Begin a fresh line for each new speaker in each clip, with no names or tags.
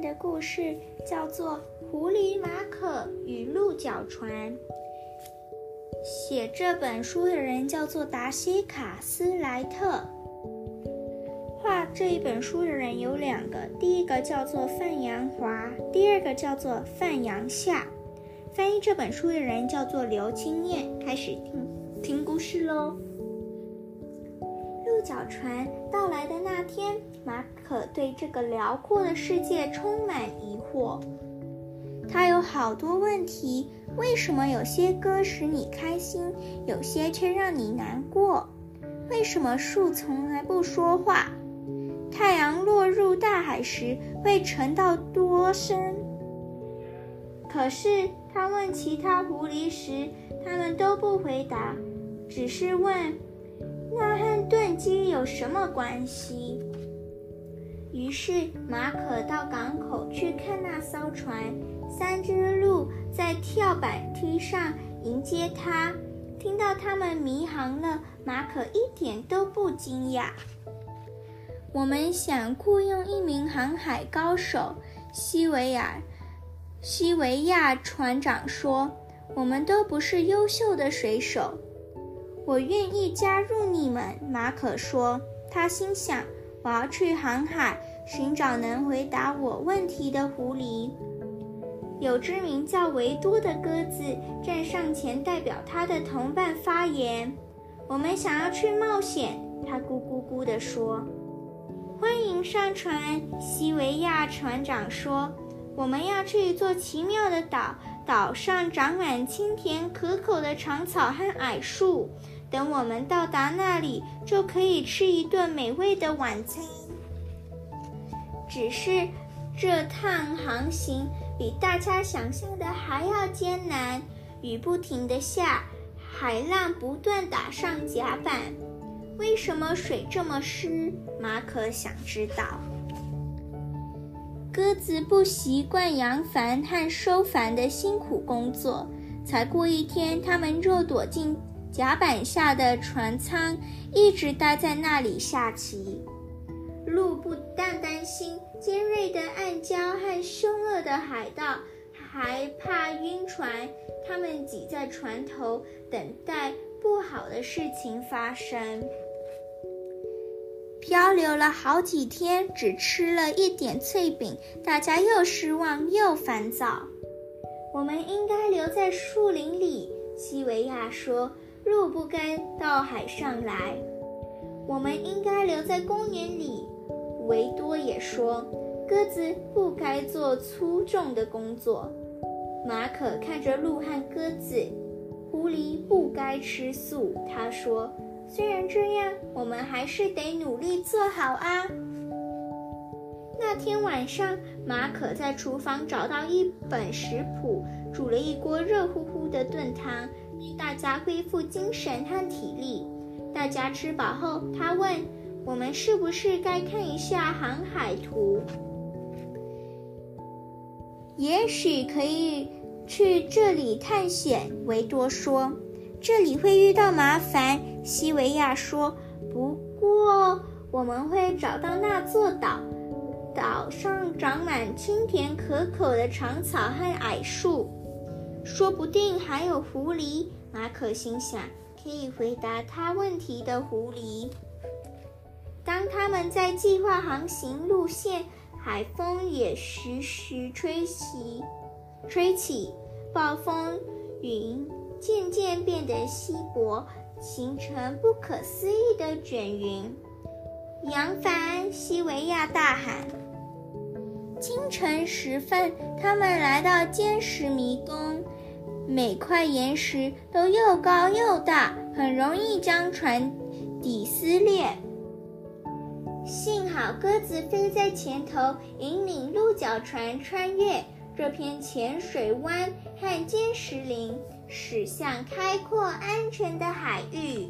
的故事叫做《狐狸马可与鹿角船》。写这本书的人叫做达西卡斯莱特。画这一本书的人有两个，第一个叫做范阳华，第二个叫做范阳夏。翻译这本书的人叫做刘青燕。开始听听故事喽。鹿角船到来的那天，马可对这个辽阔的世界充满疑惑。他有好多问题：为什么有些歌使你开心，有些却让你难过？为什么树从来不说话？太阳落入大海时会沉到多深？可是他问其他狐狸时，他们都不回答，只是问。那和炖鸡有什么关系？于是马可到港口去看那艘船，三只鹿在跳板梯上迎接他。听到他们迷航了，马可一点都不惊讶。我们想雇佣一名航海高手，西维亚西维亚船长说：“我们都不是优秀的水手。”我愿意加入你们，马可说。他心想：“我要去航海，寻找能回答我问题的狐狸。”有只名叫维多的鸽子站上前，代表他的同伴发言：“我们想要去冒险。”它咕咕咕地说：“欢迎上船。”西维亚船长说：“我们要去一座奇妙的岛，岛上长满清甜可口的长草和矮树。”等我们到达那里，就可以吃一顿美味的晚餐。只是这趟航行比大家想象的还要艰难，雨不停地下，海浪不断打上甲板。为什么水这么湿？马可想知道。鸽子不习惯扬帆和收帆的辛苦工作，才过一天，它们就躲进。甲板下的船舱一直待在那里下棋。鹿不但担心尖锐的暗礁和凶恶的海盗，还怕晕船。他们挤在船头，等待不好的事情发生。漂流了好几天，只吃了一点脆饼，大家又失望又烦躁。我们应该留在树林里，西维亚说。鹿不该到海上来，我们应该留在公园里。维多也说，鸽子不该做粗重的工作。马可看着鹿和鸽子，狐狸不该吃素。他说：“虽然这样，我们还是得努力做好啊。”那天晚上，马可在厨房找到一本食谱，煮了一锅热乎乎的炖汤。大家恢复精神和体力。大家吃饱后，他问：“我们是不是该看一下航海图？也许可以去这里探险。”维多说：“这里会遇到麻烦。”西维亚说：“不过我们会找到那座岛，岛上长满清甜可口的长草和矮树，说不定还有狐狸。”马可心想：“可以回答他问题的狐狸。”当他们在计划航行路线，海风也徐徐吹起，吹起，暴风云渐渐变得稀薄，形成不可思议的卷云。扬帆！西维亚大喊。清晨时分，他们来到坚石迷宫。每块岩石都又高又大，很容易将船底撕裂。幸好鸽子飞在前头，引领鹿角船穿越这片浅水湾和尖石林，驶向开阔安全的海域。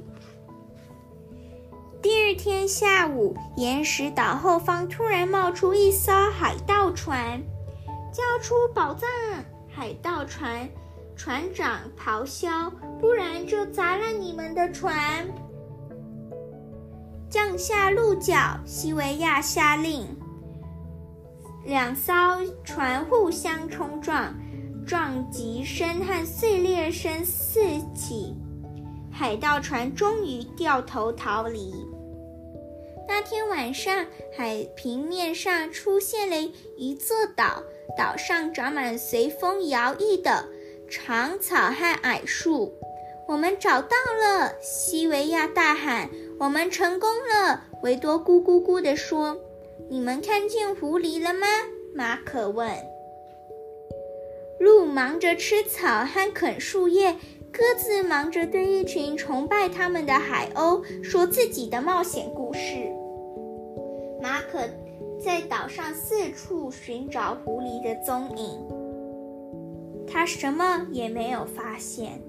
第二天下午，岩石岛后方突然冒出一艘海盗船，交出宝藏！海盗船。船长咆哮：“不然就砸了你们的船！”降下鹿角，西维亚下令。两艘船互相冲撞，撞击声和碎裂声四起，海盗船终于掉头逃离。那天晚上，海平面上出现了一座岛，岛上长满随风摇曳的长草和矮树。我们找到了！西维亚大喊：“我们成功了！”维多咕咕咕地说：“你们看见狐狸了吗？”马可问。鹿忙着吃草和啃树叶，鸽子忙着对一群崇拜他们的海鸥说自己的冒险故事。在岛上四处寻找狐狸的踪影，他什么也没有发现。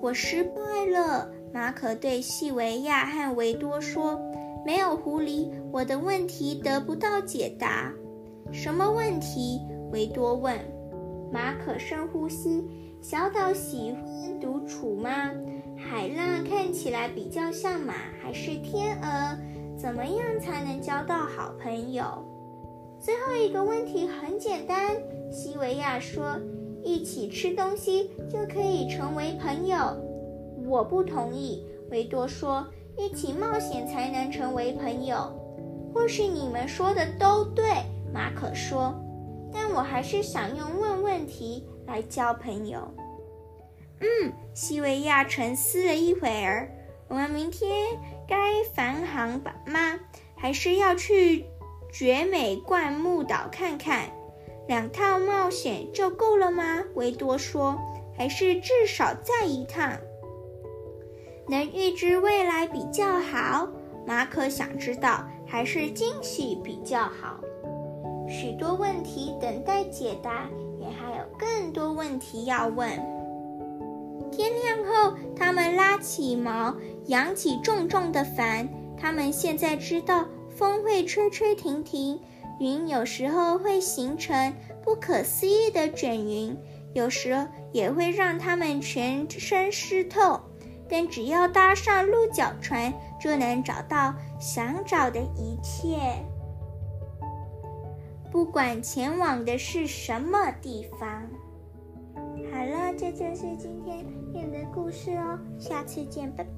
我失败了，马可对西维亚和维多说：“没有狐狸，我的问题得不到解答。”什么问题？维多问。马可深呼吸：“小岛喜欢独处吗？海浪看起来比较像马还是天鹅？”怎么样才能交到好朋友？最后一个问题很简单，西维亚说：“一起吃东西就可以成为朋友。”我不同意，维多说：“一起冒险才能成为朋友。”或许你们说的都对，马可说：“但我还是想用问问题来交朋友。”嗯，西维亚沉思了一会儿。我们明天该返航吧吗？还是要去绝美灌木岛看看？两趟冒险就够了吗？维多说：“还是至少再一趟，能预知未来比较好。”马可想知道，还是惊喜比较好？许多问题等待解答，也还有更多问题要问。天亮后，他们拉起毛，扬起重重的帆。他们现在知道，风会吹吹停停，云有时候会形成不可思议的卷云，有时也会让他们全身湿透。但只要搭上鹿角船，就能找到想找的一切。不管前往的是什么地方。好了，这就是今天念的故事哦，下次见，拜拜。